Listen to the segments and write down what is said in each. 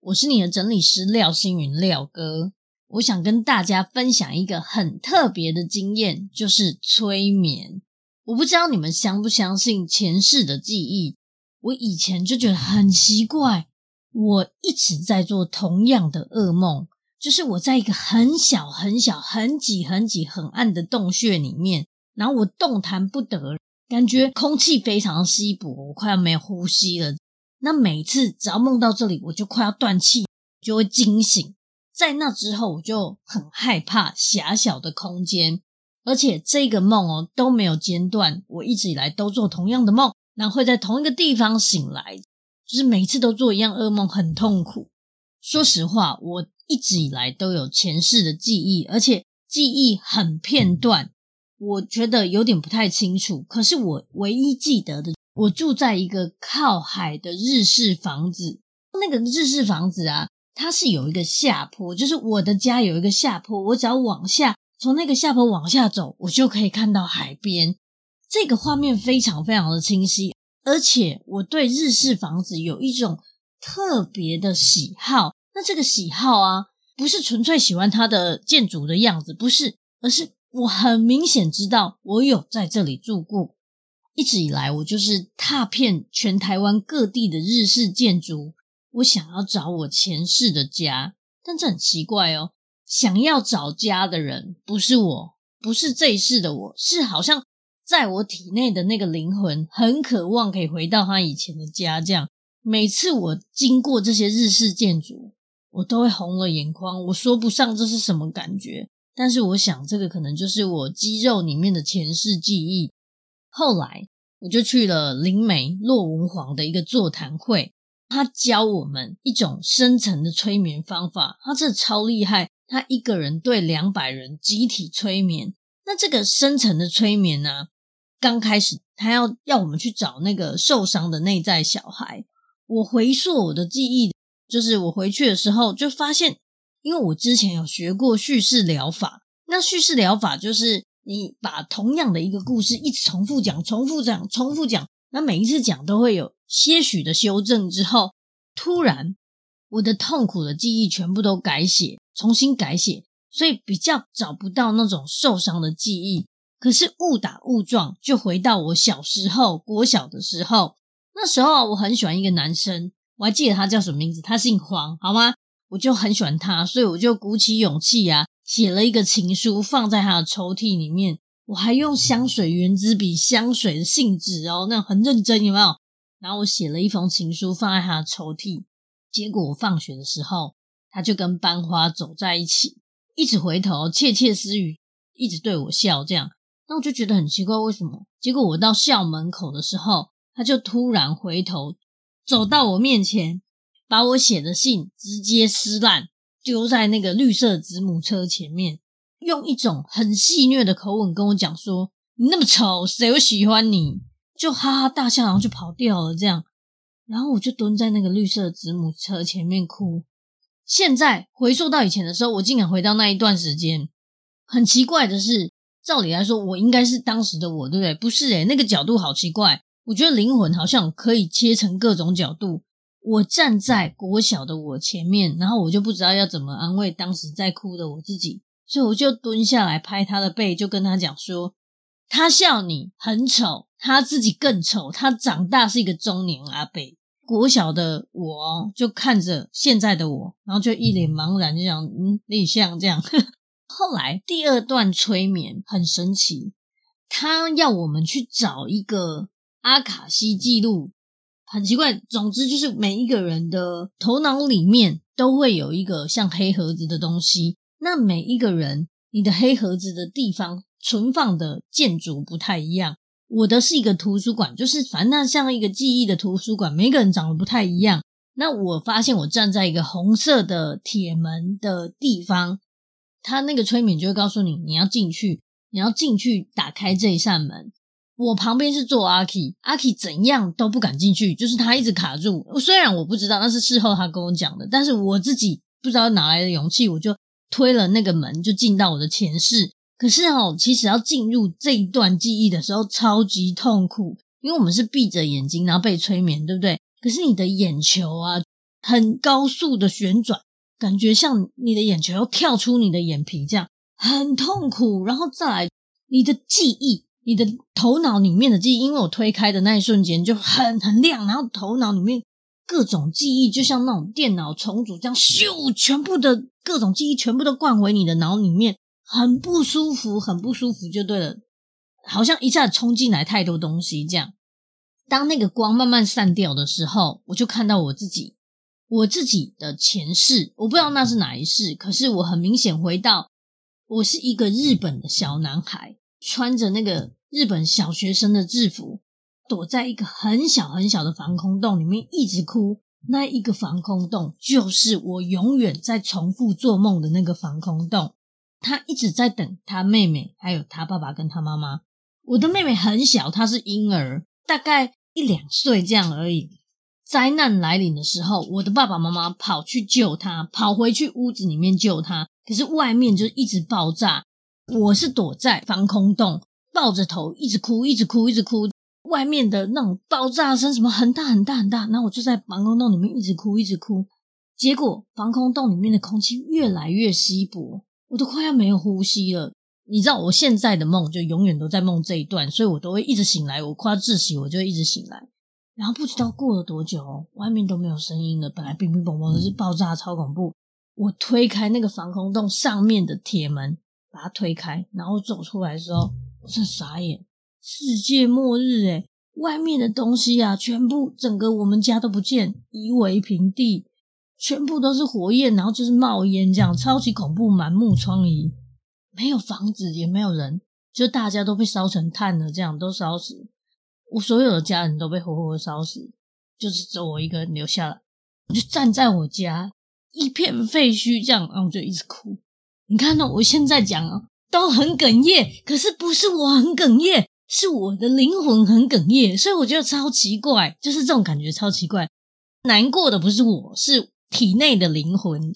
我是你的整理师廖星云廖哥，我想跟大家分享一个很特别的经验，就是催眠。我不知道你们相不相信前世的记忆。我以前就觉得很奇怪，我一直在做同样的噩梦，就是我在一个很小很小、很挤很挤、很暗的洞穴里面，然后我动弹不得，感觉空气非常稀薄，我快要没呼吸了。那每次只要梦到这里，我就快要断气，就会惊醒。在那之后，我就很害怕狭小的空间，而且这个梦哦都没有间断，我一直以来都做同样的梦，然后会在同一个地方醒来，就是每次都做一样噩梦，很痛苦。说实话，我一直以来都有前世的记忆，而且记忆很片段，我觉得有点不太清楚。可是我唯一记得的。我住在一个靠海的日式房子，那个日式房子啊，它是有一个下坡，就是我的家有一个下坡，我只要往下，从那个下坡往下走，我就可以看到海边。这个画面非常非常的清晰，而且我对日式房子有一种特别的喜好。那这个喜好啊，不是纯粹喜欢它的建筑的样子，不是，而是我很明显知道我有在这里住过。一直以来，我就是踏遍全台湾各地的日式建筑，我想要找我前世的家。但这很奇怪哦，想要找家的人不是我，不是这一世的我，是好像在我体内的那个灵魂，很渴望可以回到他以前的家。这样，每次我经过这些日式建筑，我都会红了眼眶。我说不上这是什么感觉，但是我想，这个可能就是我肌肉里面的前世记忆。后来我就去了灵媒骆文煌的一个座谈会，他教我们一种深层的催眠方法，他这超厉害，他一个人对两百人集体催眠。那这个深层的催眠呢，刚开始他要要我们去找那个受伤的内在小孩。我回溯我的记忆，就是我回去的时候就发现，因为我之前有学过叙事疗法，那叙事疗法就是。你把同样的一个故事一直重复讲、重复讲、重复讲，那每一次讲都会有些许的修正之后，突然我的痛苦的记忆全部都改写，重新改写，所以比较找不到那种受伤的记忆。可是误打误撞就回到我小时候、国小的时候，那时候我很喜欢一个男生，我还记得他叫什么名字，他姓黄，好吗？我就很喜欢他，所以我就鼓起勇气啊。写了一个情书放在他的抽屉里面，我还用香水原子笔，香水的信纸哦，那很认真，有没有？然后我写了一封情书放在他的抽屉，结果我放学的时候，他就跟班花走在一起，一直回头窃窃私语，一直对我笑，这样，那我就觉得很奇怪，为什么？结果我到校门口的时候，他就突然回头走到我面前，把我写的信直接撕烂。丢在那个绿色子母车前面，用一种很戏谑的口吻跟我讲说：“你那么丑，谁会喜欢你？”就哈哈大笑，然后就跑掉了。这样，然后我就蹲在那个绿色子母车前面哭。现在回溯到以前的时候，我竟然回到那一段时间。很奇怪的是，照理来说，我应该是当时的我，对不对？不是诶，那个角度好奇怪。我觉得灵魂好像可以切成各种角度。我站在国小的我前面，然后我就不知道要怎么安慰当时在哭的我自己，所以我就蹲下来拍他的背，就跟他讲说：“他笑你很丑，他自己更丑，他长大是一个中年阿伯。”国小的我就看着现在的我，然后就一脸茫然，就想：“嗯，你像这样。”后来第二段催眠很神奇，他要我们去找一个阿卡西记录。很奇怪，总之就是每一个人的头脑里面都会有一个像黑盒子的东西。那每一个人，你的黑盒子的地方存放的建筑不太一样。我的是一个图书馆，就是反正像一个记忆的图书馆，每个人长得不太一样。那我发现我站在一个红色的铁门的地方，他那个催眠就会告诉你，你要进去，你要进去打开这一扇门。我旁边是坐阿 K，阿 K 怎样都不敢进去，就是他一直卡住。虽然我不知道那是事后他跟我讲的，但是我自己不知道哪来的勇气，我就推了那个门，就进到我的前世。可是哦，其实要进入这一段记忆的时候，超级痛苦，因为我们是闭着眼睛，然后被催眠，对不对？可是你的眼球啊，很高速的旋转，感觉像你的眼球要跳出你的眼皮这样，很痛苦。然后再来，你的记忆。你的头脑里面的记忆，因为我推开的那一瞬间就很很亮，然后头脑里面各种记忆就像那种电脑重组这样，咻，全部的各种记忆全部都灌回你的脑里面，很不舒服，很不舒服，就对了，好像一下子冲进来太多东西这样。当那个光慢慢散掉的时候，我就看到我自己，我自己的前世，我不知道那是哪一世，可是我很明显回到，我是一个日本的小男孩。穿着那个日本小学生的制服，躲在一个很小很小的防空洞里面一直哭。那一个防空洞就是我永远在重复做梦的那个防空洞。他一直在等他妹妹，还有他爸爸跟他妈妈。我的妹妹很小，她是婴儿，大概一两岁这样而已。灾难来临的时候，我的爸爸妈妈跑去救她，跑回去屋子里面救她，可是外面就一直爆炸。我是躲在防空洞，抱着头一直哭，一直哭，一直哭。外面的那种爆炸声什么很大很大很大，然后我就在防空洞里面一直哭，一直哭。结果防空洞里面的空气越来越稀薄，我都快要没有呼吸了。你知道我现在的梦就永远都在梦这一段，所以我都会一直醒来。我快要窒息，我就一直醒来。然后不知道过了多久，外面都没有声音了。本来乒乒乓乓的是爆炸，超恐怖。我推开那个防空洞上面的铁门。把它推开，然后走出来的时候，我真傻眼，世界末日诶！外面的东西啊，全部整个我们家都不见，夷为平地，全部都是火焰，然后就是冒烟，这样超级恐怖，满目疮痍，没有房子，也没有人，就大家都被烧成炭了，这样都烧死，我所有的家人都被活活烧死，就是只有我一个人留下来，我就站在我家一片废墟，这样，然后我就一直哭。你看到我现在讲啊，都很哽咽，可是不是我很哽咽，是我的灵魂很哽咽，所以我觉得超奇怪，就是这种感觉超奇怪。难过的不是我，是体内的灵魂，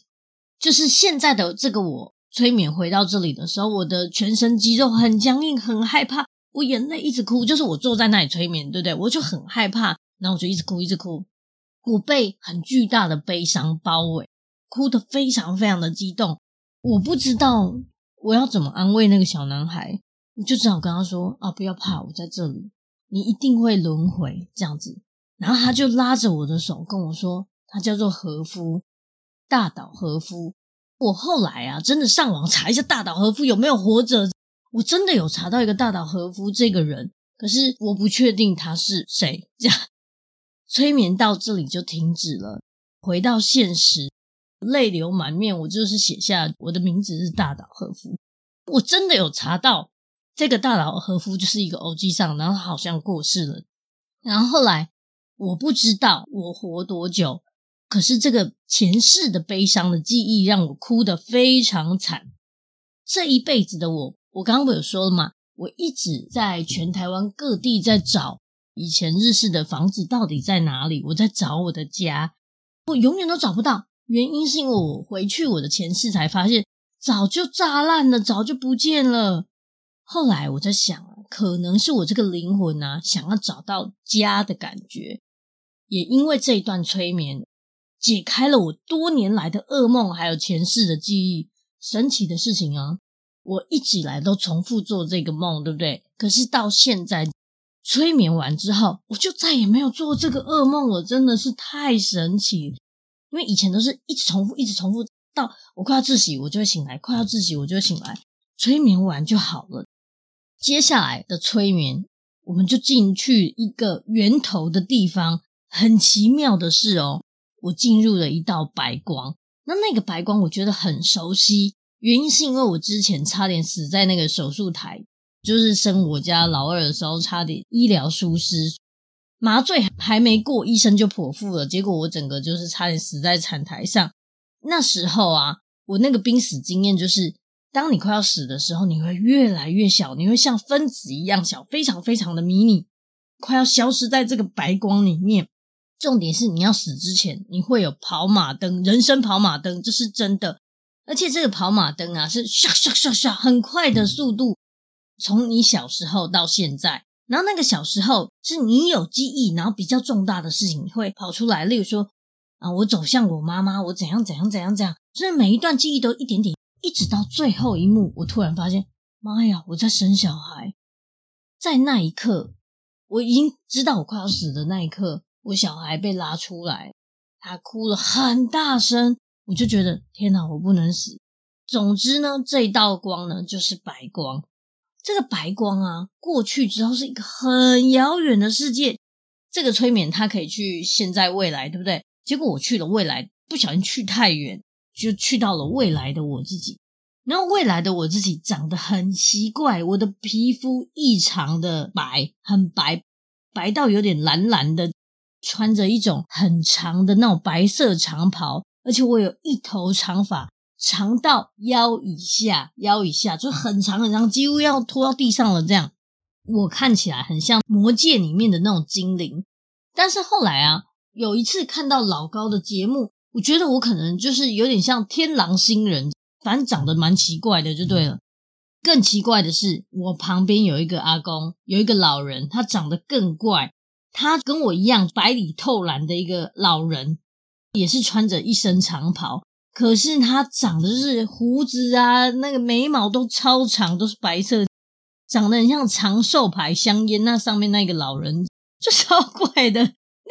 就是现在的这个我催眠回到这里的时候，我的全身肌肉很僵硬，很害怕，我眼泪一直哭，就是我坐在那里催眠，对不对？我就很害怕，然后我就一直哭，一直哭，我被很巨大的悲伤包围，哭得非常非常的激动。我不知道我要怎么安慰那个小男孩，我就只好跟他说：“啊，不要怕，我在这里，你一定会轮回这样子。”然后他就拉着我的手跟我说：“他叫做和夫，大岛和夫。”我后来啊，真的上网查一下大岛和夫有没有活着，我真的有查到一个大岛和夫这个人，可是我不确定他是谁。这样催眠到这里就停止了，回到现实。泪流满面，我就是写下我的名字是大岛和夫。我真的有查到这个大岛和夫就是一个欧吉桑，然后好像过世了。然后后来我不知道我活多久，可是这个前世的悲伤的记忆让我哭得非常惨。这一辈子的我，我刚刚不有说了吗？我一直在全台湾各地在找以前日式的房子到底在哪里，我在找我的家，我永远都找不到。原因是因为我回去我的前世才发现，早就炸烂了，早就不见了。后来我在想，可能是我这个灵魂啊，想要找到家的感觉。也因为这一段催眠，解开了我多年来的噩梦，还有前世的记忆。神奇的事情啊，我一直以来都重复做这个梦，对不对？可是到现在催眠完之后，我就再也没有做这个噩梦了，真的是太神奇。因为以前都是一直重复，一直重复，到我快要窒息，我就会醒来；快要窒息，我就会醒来。催眠完就好了。接下来的催眠，我们就进去一个源头的地方。很奇妙的是哦，我进入了一道白光。那那个白光我觉得很熟悉，原因是因为我之前差点死在那个手术台，就是生我家老二的时候，差点医疗疏失。麻醉还没过，医生就剖腹了，结果我整个就是差点死在产台上。那时候啊，我那个濒死经验就是，当你快要死的时候，你会越来越小，你会像分子一样小，非常非常的迷你，快要消失在这个白光里面。重点是你要死之前，你会有跑马灯，人生跑马灯，这是真的。而且这个跑马灯啊，是唰唰唰唰很快的速度，从你小时候到现在。然后那个小时候是你有记忆，然后比较重大的事情会跑出来，例如说啊，我走向我妈妈，我怎样怎样怎样怎样，所以每一段记忆都一点点，一直到最后一幕，我突然发现，妈呀，我在生小孩。在那一刻，我已经知道我快要死的那一刻，我小孩被拉出来，他哭了很大声，我就觉得天哪，我不能死。总之呢，这一道光呢，就是白光。这个白光啊，过去之后是一个很遥远的世界。这个催眠它可以去现在、未来，对不对？结果我去了未来，不小心去太远，就去到了未来的我自己。然后未来的我自己长得很奇怪，我的皮肤异常的白，很白，白到有点蓝蓝的，穿着一种很长的那种白色长袍，而且我有一头长发。长到腰以下，腰以下就很长很长，几乎要拖到地上了。这样，我看起来很像魔界里面的那种精灵。但是后来啊，有一次看到老高的节目，我觉得我可能就是有点像天狼星人，反正长得蛮奇怪的，就对了。更奇怪的是，我旁边有一个阿公，有一个老人，他长得更怪。他跟我一样白里透蓝的一个老人，也是穿着一身长袍。可是他长的就是胡子啊，那个眉毛都超长，都是白色，长得很像长寿牌香烟那上面那个老人，就超怪的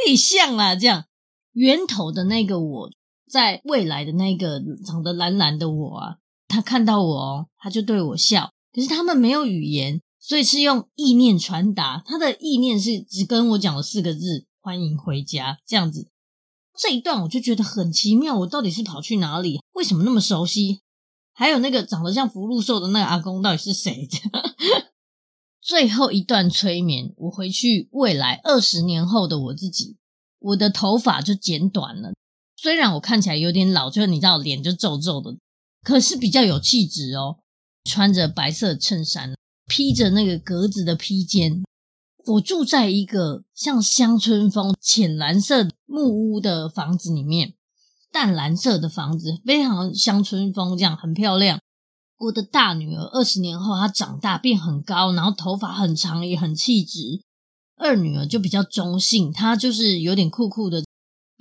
内向啊，这样源头的那个我在未来的那个长得蓝蓝的我啊，他看到我哦，他就对我笑，可是他们没有语言，所以是用意念传达，他的意念是只跟我讲了四个字：欢迎回家，这样子。这一段我就觉得很奇妙，我到底是跑去哪里？为什么那么熟悉？还有那个长得像福禄寿的那个阿公到底是谁？最后一段催眠，我回去未来二十年后的我自己，我的头发就剪短了。虽然我看起来有点老，就是你知道脸就皱皱的，可是比较有气质哦。穿着白色衬衫，披着那个格子的披肩。我住在一个像乡村风浅蓝色木屋的房子里面，淡蓝色的房子，非常乡村风，这样很漂亮。我的大女儿二十年后她长大变很高，然后头发很长也很气质。二女儿就比较中性，她就是有点酷酷的。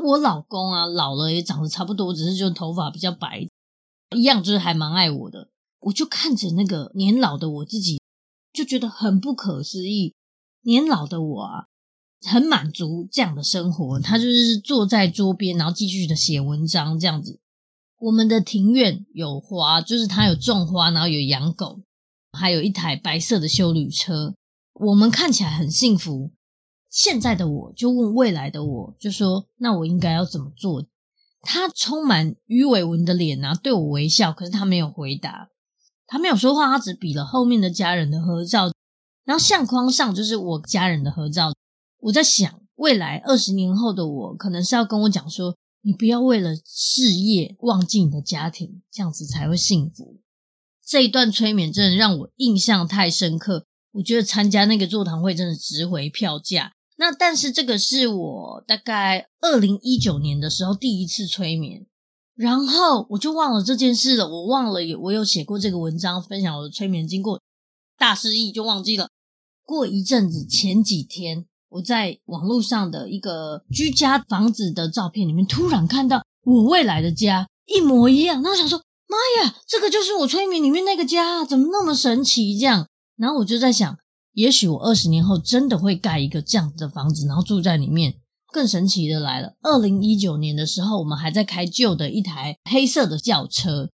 我老公啊老了也长得差不多，只是就头发比较白，一样就是还蛮爱我的。我就看着那个年老的我自己，就觉得很不可思议。年老的我啊，很满足这样的生活。他就是坐在桌边，然后继续的写文章这样子。我们的庭院有花，就是他有种花，然后有养狗，还有一台白色的修旅车。我们看起来很幸福。现在的我就问未来的我，就说：“那我应该要怎么做？”他充满鱼尾纹的脸啊，对我微笑，可是他没有回答，他没有说话，他只比了后面的家人的合照。然后相框上就是我家人的合照。我在想，未来二十年后的我，可能是要跟我讲说，你不要为了事业忘记你的家庭，这样子才会幸福。这一段催眠真的让我印象太深刻，我觉得参加那个座谈会真的值回票价。那但是这个是我大概二零一九年的时候第一次催眠，然后我就忘了这件事了，我忘了有我有写过这个文章，分享我的催眠经过。大失忆就忘记了。过一阵子，前几天我在网络上的一个居家房子的照片里面，突然看到我未来的家一模一样。然后想说：“妈呀，这个就是我催眠里面那个家，怎么那么神奇？”这样，然后我就在想，也许我二十年后真的会盖一个这样子的房子，然后住在里面。更神奇的来了，二零一九年的时候，我们还在开旧的一台黑色的轿车。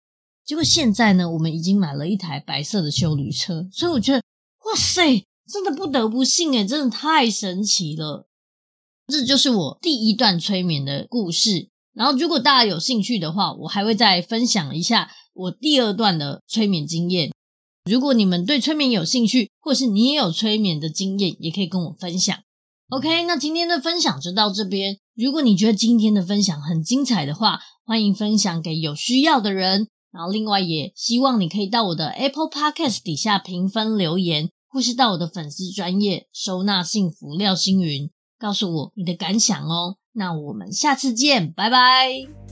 结果现在呢，我们已经买了一台白色的修旅车，所以我觉得，哇塞，真的不得不信诶，真的太神奇了。这就是我第一段催眠的故事。然后，如果大家有兴趣的话，我还会再分享一下我第二段的催眠经验。如果你们对催眠有兴趣，或是你也有催眠的经验，也可以跟我分享。OK，那今天的分享就到这边。如果你觉得今天的分享很精彩的话，欢迎分享给有需要的人。然后另外也希望你可以到我的 Apple Podcast 底下评分留言，或是到我的粉丝专页收纳幸福廖星云，告诉我你的感想哦。那我们下次见，拜拜。